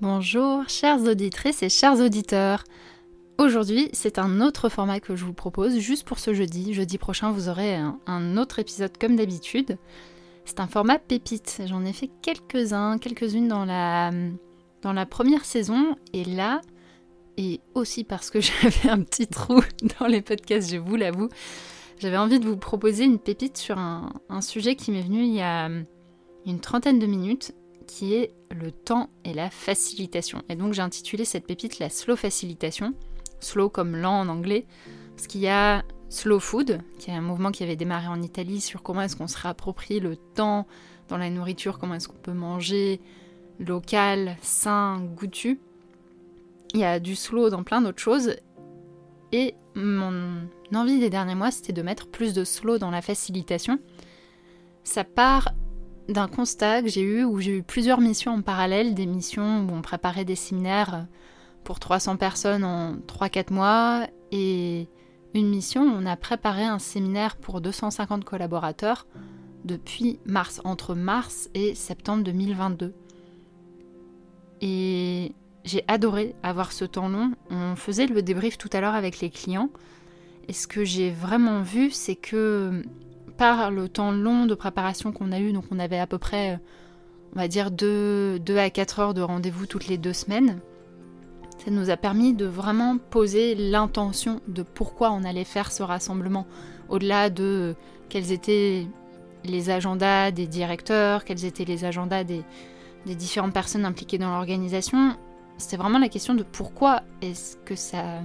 Bonjour, chères auditrices et chers auditeurs. Aujourd'hui, c'est un autre format que je vous propose, juste pour ce jeudi. Jeudi prochain, vous aurez un, autre épisode comme d'habitude. C'est un format pépite. J'en ai fait quelques-uns, quelques-unes dans la, dans la première saison. Et là, et aussi parce que j'avais un petit trou dans les podcasts, je vous l'avoue, j'avais envie de vous proposer une pépite sur un, un sujet qui m'est venu il y a une trentaine de minutes qui est le temps et la facilitation. Et donc j'ai intitulé cette pépite la slow facilitation, slow comme lent en anglais, parce qu'il y a slow food, qui est un mouvement qui avait démarré en Italie sur comment est-ce qu'on se réapproprie le temps dans la nourriture, comment est-ce qu'on peut manger local, sain, goûtu. Il y a du slow dans plein d'autres choses. Et mon envie des derniers mois, c'était de mettre plus de slow dans la facilitation. Ça part d'un constat que j'ai eu où j'ai eu plusieurs missions en parallèle, des missions où on préparait des séminaires pour 300 personnes en 3-4 mois et une mission où on a préparé un séminaire pour 250 collaborateurs depuis mars, entre mars et septembre 2022. Et j'ai adoré avoir ce temps long. On faisait le débrief tout à l'heure avec les clients. Et ce que j'ai vraiment vu, c'est que par le temps long de préparation qu'on a eu, donc on avait à peu près, on va dire, 2, à 4 heures de rendez-vous toutes les deux semaines, ça nous a permis de vraiment poser l'intention de pourquoi on allait faire ce rassemblement, au-delà de quels étaient les agendas des directeurs, quels étaient les agendas des, des différentes personnes impliquées dans l'organisation. C'était vraiment la question de pourquoi est-ce que ça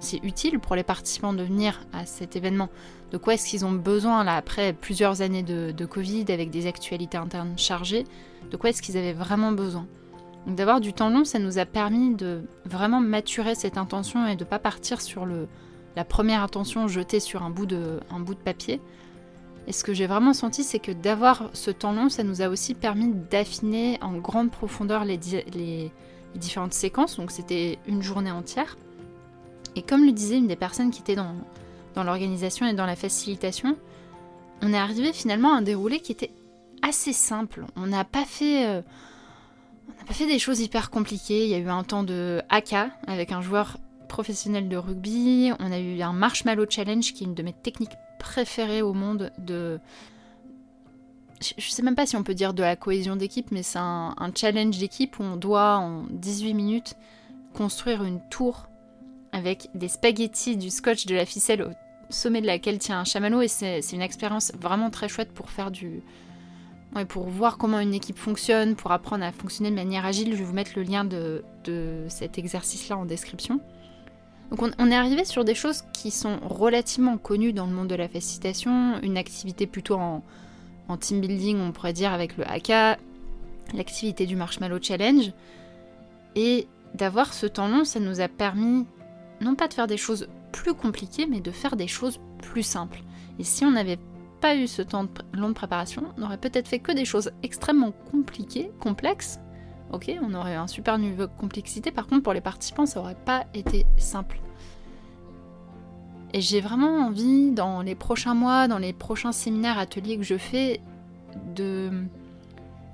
c'est utile pour les participants de venir à cet événement. De quoi est-ce qu'ils ont besoin là après plusieurs années de, Covid avec des actualités internes chargées De quoi est-ce qu'ils avaient vraiment besoin? Donc d'avoir du temps long, ça nous a permis de vraiment maturer cette intention et de ne pas partir sur la première intention jetée sur un bout de, papier. Et ce que j'ai vraiment senti, c'est que d'avoir ce temps long, ça nous a aussi permis d'affiner en grande profondeur les différentes séquences. Donc c'était une journée entière et comme le disait une des personnes qui était dans, dans l'organisation et dans la facilitation, on est arrivé finalement à un déroulé qui était assez simple. On n'a pas fait... Euh, on n'a pas fait des choses hyper compliquées. Il y a eu un temps de AK avec un joueur professionnel de rugby. On a eu un marshmallow challenge qui est une de mes techniques préférées au monde de. Je sais même pas si on peut dire de la cohésion d'équipe, mais c'est un, un challenge d'équipe où on doit en 18 minutes construire une tour avec des spaghettis, du scotch, de la ficelle au sommet de laquelle tient un chamallow et c'est une expérience vraiment très chouette pour faire du... pour voir comment une équipe fonctionne, pour apprendre à fonctionner de manière agile. Je vais vous mettre le lien de, cet exercice-là en description. Donc on, est arrivé sur des choses qui sont relativement connues dans le monde de la facilitation, une activité plutôt en, team building, on pourrait dire avec le haka, l'activité du Marshmallow Challenge. Et d'avoir ce temps long, ça nous a permis non pas de faire des choses plus compliquées, mais de faire des choses plus simples. Et si on n'avait pas eu ce temps de long de préparation, on aurait peut-être fait que des choses extrêmement compliquées, complexes. Ok, on aurait un super niveau de complexité, par contre pour les participants, ça aurait pas été simple. Et j'ai vraiment envie, dans les prochains mois, dans les prochains séminaires, ateliers que je fais,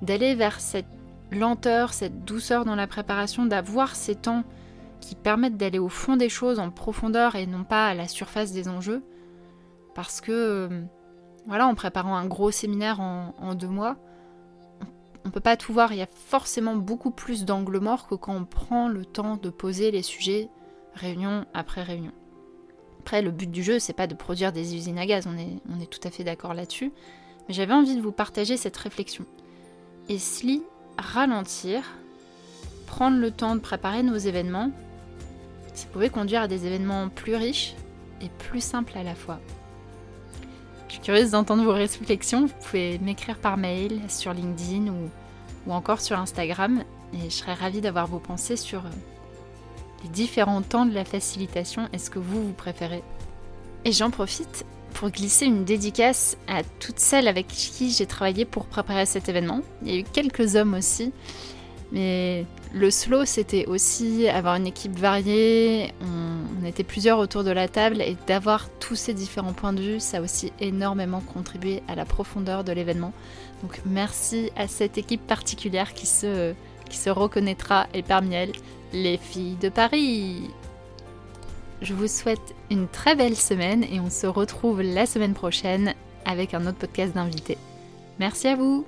d'aller vers cette lenteur, cette douceur dans la préparation, d'avoir ces temps qui permettent d'aller au fond des choses en profondeur et non pas à la surface des enjeux. Parce que, euh, voilà, en préparant un gros séminaire en, deux mois, on ne peut pas tout voir. Il y a forcément beaucoup plus d'angles morts que quand on prend le temps de poser les sujets réunion après réunion. Après, le but du jeu, c'est pas de produire des usines à gaz, on est, on est tout à fait d'accord là-dessus. Mais j'avais envie de vous partager cette réflexion. Et ralentir, prendre le temps de préparer nos événements, ça pouvait conduire à des événements plus riches et plus simples à la fois. Je suis curieuse d'entendre vos réflexions. Vous pouvez m'écrire par mail, sur LinkedIn ou, ou encore sur Instagram. Et je serais ravie d'avoir vos pensées sur euh, les différents temps de la facilitation et ce que vous, vous préférez? Et j'en profite pour glisser une dédicace à toutes celles avec qui j'ai travaillé pour préparer cet événement. Il y a eu quelques hommes aussi, mais le slow, c'était aussi avoir une équipe variée, on, était plusieurs autour de la table et d'avoir tous ces différents points de vue, ça a aussi énormément contribué à la profondeur de l'événement. Donc merci à cette équipe particulière qui se, qui se reconnaîtra et parmi elles, les filles de Paris. Je vous souhaite une très belle semaine et on se retrouve la semaine prochaine avec un autre podcast d'invités. Merci à vous